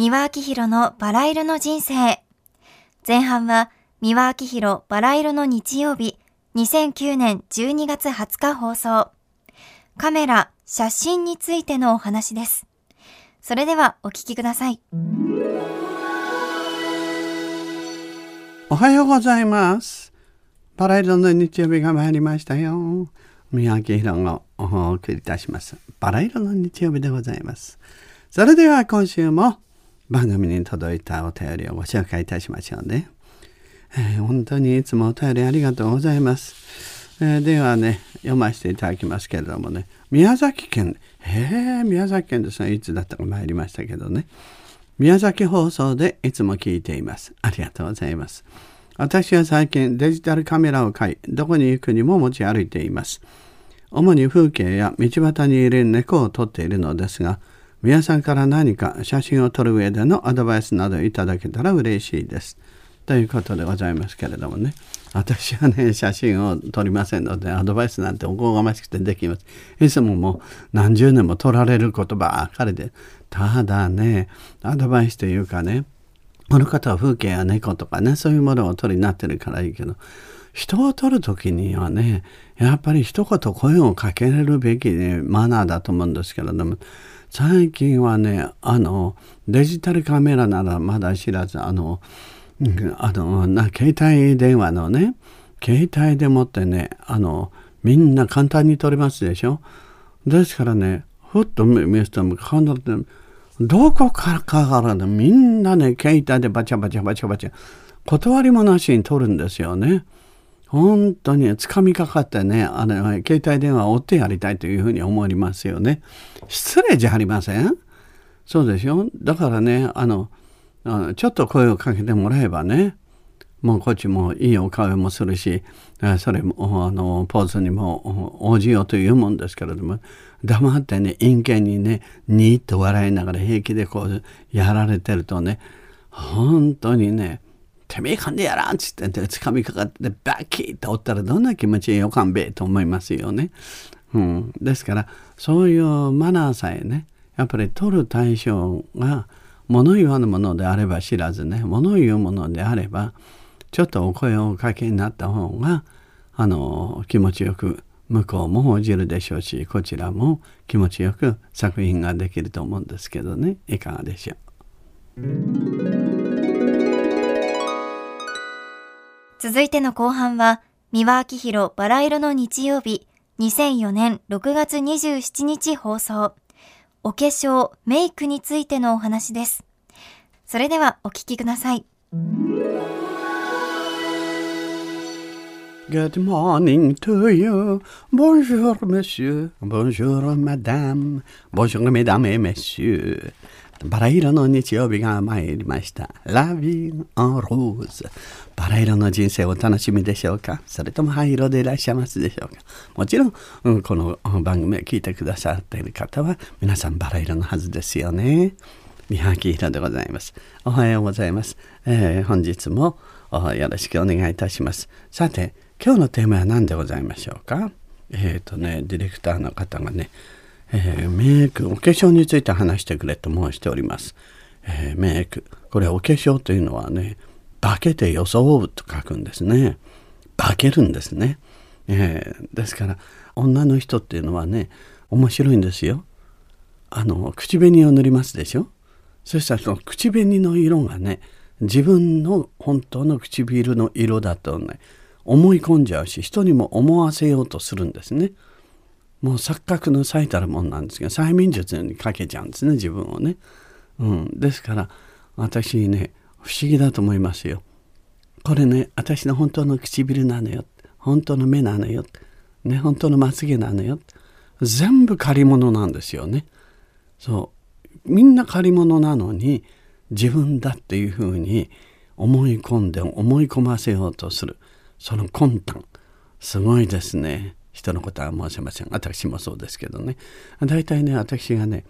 三輪明宏のバラ色の人生。前半は三輪明宏バラ色の日曜日、2009年12月20日放送。カメラ、写真についてのお話です。それではお聞きください。おはようございます。バラ色の日曜日が参りましたよ。三輪明宏がお送りいたします。バラ色の日曜日でございます。それでは今週も番組に届いたお便りをご紹介いたしましょうね。えー、本当にいつもお便りありがとうございます。えー、ではね、読ませていただきますけれどもね、宮崎県、へえ、宮崎県ですね、いつだったか参りましたけどね、宮崎放送でいつも聞いています。ありがとうございます。私は最近デジタルカメラを買い、どこに行くにも持ち歩いています。主に風景や道端にいる猫を撮っているのですが、皆さんから何か写真を撮る上でのアドバイスなどいただけたら嬉しいです。ということでございますけれどもね。私はね、写真を撮りませんので、アドバイスなんておこがましくてできます。いつももう何十年も撮られることばかりで、ただね、アドバイスというかね、この方は風景や猫とかね、そういうものを撮りになってるからいいけど、人を撮る時にはね、やっぱり一言声をかけれるべき、ね、マナーだと思うんですけれども、最近はねあのデジタルカメラならまだ知らずあのあのな携帯電話のね携帯でもってねあのみんな簡単に撮れますでしょ？ですからねふっと見ると必ずどこからかからねみんなね携帯でバチャバチャバチャバチャ断りもなしに撮るんですよね。本当につかみかかってね、あの、携帯電話を追ってやりたいというふうに思いますよね。失礼じゃありません？そうでしょ？だからね、あの、あのちょっと声をかけてもらえばね、もうこっちもいいお顔もするし、それも、あの、ポーズにも応じようというもんですけれども、黙ってね、陰険にね、にーっと笑いながら平気でこう、やられてるとね、本当にね、てめえかんでやらんっつってつかみかかってバッキーっておったらどんな気持ちよかんべえと思いますよね。うん、ですからそういうマナーさえねやっぱり取る対象が物言わぬものであれば知らずね物言うものであればちょっとお声をおかけになった方があの気持ちよく向こうも応じるでしょうしこちらも気持ちよく作品ができると思うんですけどねいかがでしょう？続いての後半は、三輪明宏バラ色の日曜日、2004年6月27日放送。お化粧、メイクについてのお話です。それではお聞きください。Good morning to you. Bonjour, monsieur. Bonjour, madame. Bonjour, mesdames et messieurs. バラ色の日曜日が参りました。ラビン・アン・ローズ。バラ色の人生をお楽しみでしょうか？それとも灰色でいらっしゃいますでしょうか？もちろん、うん、この番組を聞いてくださっている方は皆さんバラ色のはずですよね。三垣色でございます。おはようございます。えー、本日もよろしくお願いいたします。さて、今日のテーマは何でございましょうか？えっ、ー、とね、ディレクターの方がね、えー、メイク、お化粧について話してくれと申しております。えー、メイク。これお化粧というのはね、化けて装うと書くんですね。化けるんですね。えー、ですから、女の人っていうのはね、面白いんですよ。あの、口紅を塗りますでしょそしたらその口紅の色がね、自分の本当の唇の色だとね、思い込んじゃうし、人にも思わせようとするんですね。もう錯覚の最たるもんなんですけど催眠術にかけちゃうんですね自分をね、うん、ですから私ね不思議だと思いますよ。これね私の本当の唇なのよ。本当の目なのよ、ね、本当のまつげなのよ。全部借り物なんですよね。そう。みんな借り物なのに自分だっていうふうに思い込んで思い込ませようとする。その魂胆。すごいですね。人のことは申せません。私もそうですけどね。大体ね私がね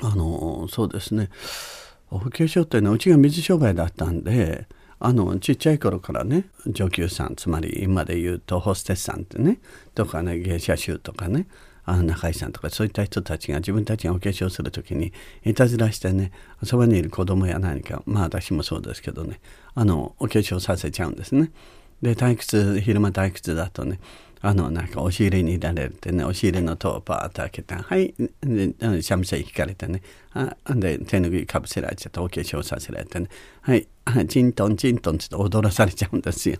あのそうですね。お化粧っていうのはうちが水商売だったんであのちっちゃい頃からね上級さんつまり今で言うとホステスさんってねとかね芸者衆とかねあの中井さんとかそういった人たちが自分たちがお化粧する時にいたずらしてねそばにいる子供や何かまあ私もそうですけどねあのお化粧させちゃうんですね。で退屈昼間退屈だとねあのなんか押し入れにいられてね押し入れの戸をパーッと開けてはいで三味線弾かれてねあで手拭いかぶせられちゃってお化粧させられてねはいチントンチントンって踊らされちゃうんですよ。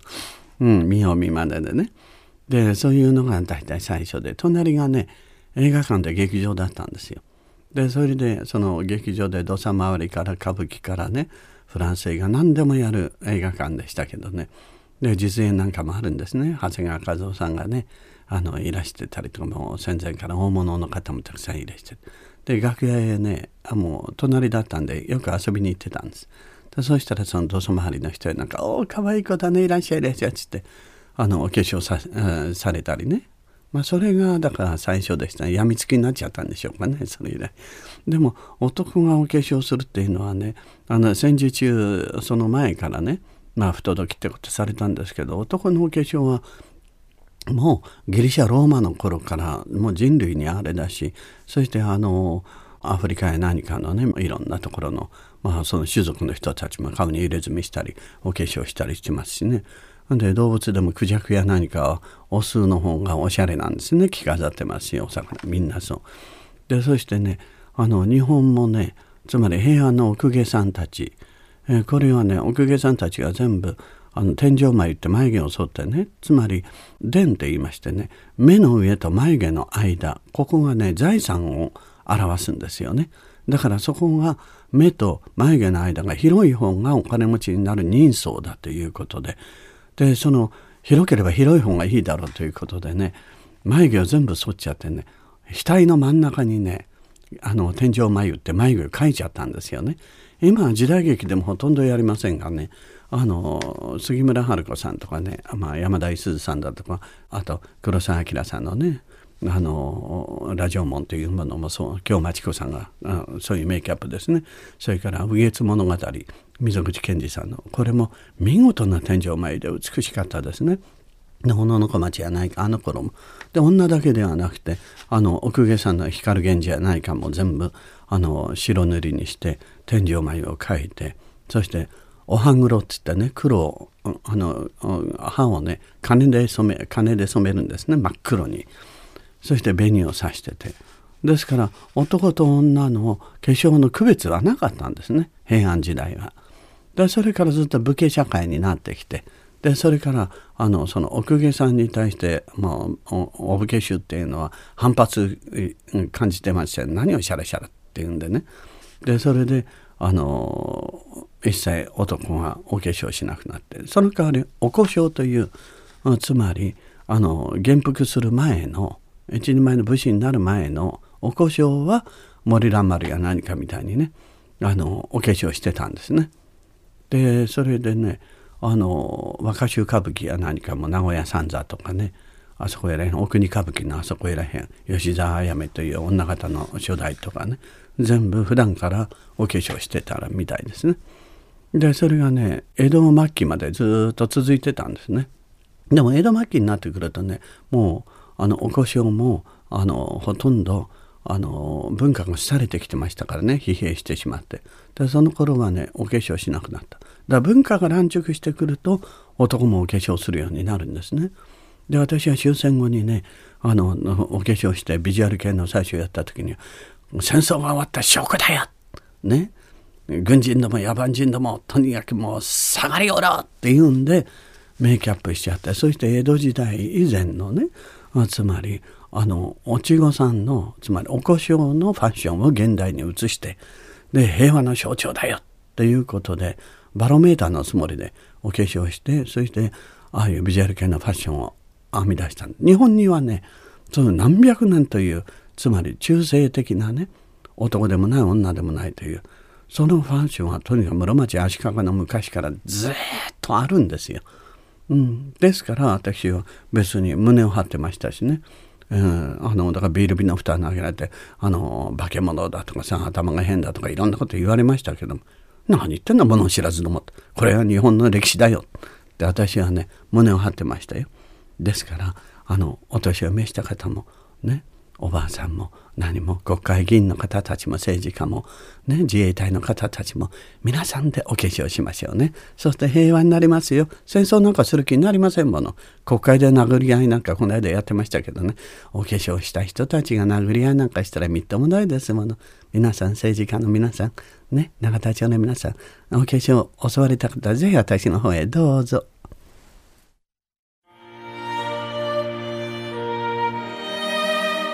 うん、見よう見まねでね。でそういうのが大体最初で隣がね映画館で劇場だったんですよ。でそれでその劇場で土佐回りから歌舞伎からねフランス映画何でもやる映画館でしたけどねで実演なんかもあるんですね。長谷川和夫さんがねあのいらしてたりとかも戦前から大物の方もたくさんいらして。で楽屋へねあもう隣だったんでよく遊びに行ってたんです。でそしたらその土佐回りの人なんか「おおかわいい子だねいらっしゃいいらっしゃい」っつってあのお化粧さされたりね。まあそれがだから最初でした。ねやみつきになっちゃったんでしょうかねそれ以来。でも男がお化粧するっていうのはねあの戦時中その前からねまあ不届きってことされたんですけど男のお化粧はもうギリシャローマの頃からもう人類にあれだしそしてあのアフリカや何かのねいろんなところの,、まあその種族の人たちも顔に入れ墨したりお化粧したりしてますしねで動物でもクジャクや何かはオスの方がおしゃれなんですね着飾ってますしお魚みんなそう。でそしてねあの日本もねつまり平安の奥下さんたち、えー、これはね奥下さんたちが全部あの天井眉って眉毛を剃ってねつまり伝って言いましてね目の上と眉毛の間ここがね財産を表すんですよね。だからそこが目と眉毛の間が広い方がお金持ちになる人相だということででその広ければ広い方がいいだろうということでね眉毛を全部剃っちゃってね額の真ん中にねあの天井眉って眉毛描いちゃったんですよね。今は時代劇でもほとんどやりませんがねあの杉村春子さんとかね、まあ、山田五十さんだとかあと黒澤明さんのねあのラジオ門というものもそう京町子さんがそういうメイキャップですねそれから「右月物語」溝口健二さんのこれも見事な天井前で美しかったですね。で小野小町やないかあの頃もで女だけではなくてあの奥下さんの光源氏やないかも全部あの白塗りにして天井眉を描いてそしておは黒っつってね黒をあの歯をね金で染め金で染めるんですね真っ黒に。そして紅を刺してて。ですから男と女の化粧の区別はなかったんですね平安時代は。でそれからずっと武家社会になってきてでそれからあのその奥下さんに対して、まあ、お武家衆っていうのは反発感じてまして何をシャラシャラっていうんでねでそれであの一切男がお化粧しなくなってその代わりお故障というつまりあの元服する前の一人前の武士になる前のお故障は森蘭丸や何かみたいにねあのお化粧してたんですね。でそれでねあの若衆歌舞伎や何かも名古屋三座とかねあそこへらへん奥国歌舞伎のあそこへらへん吉沢あやめという女方の初代とかね全部普段からお化粧してたらみたいですね。でそれがね江戸末期までずっと続いてたんですね。でも江戸末期になってくるとねもうあのお化粧もあのほとんどあの文化が廃れてきてましたからね疲弊してしまって。でその頃はねお化粧しなくなった。だから文化が乱熟してくると男もお化粧するようになるんですね。で私は終戦後にねあのお化粧してビジュアル系の最初やった時には戦争が終わった証拠だよ！ね。軍人ども野蛮人どもとにかくもう下がりおろ！って言うんでメイキャップしちゃってそして江戸時代以前のねつまりあのおちごさんのつまりおこしょうのファッションを現代に移してで平和の象徴だよっていうことでバロメーターのつもりでお化粧してそしてああいうビジュアル系のファッションを編み出した。日本にはねその何百年というつまり中性的なね男でもない女でもないというそのファッションはとにかく室町足利の昔からずっとあるんですよ。うん、ですから私は別に胸を張ってましたしね、うん、あのだからビール瓶の蓋投げられてあの化け物だとかさ頭が変だとかいろんなこと言われましたけども何言ってんだ物を知らずのもこれは日本の歴史だよ。って私はね胸を張ってましたよ。ですからあのお年を召した方もねおばあさんも何も国会議員の方たちも政治家も、ね、自衛隊の方たちも皆さんでお化粧しましょうね。そして平和になりますよ。戦争なんかする気になりませんもの。国会で殴り合いなんかこの間やってましたけどね。お化粧した人たちが殴り合いなんかしたらみっともないですもの。皆さん政治家の皆さんね永田町の皆さんお化粧を教わりたかったらぜひ私の方へどうぞ。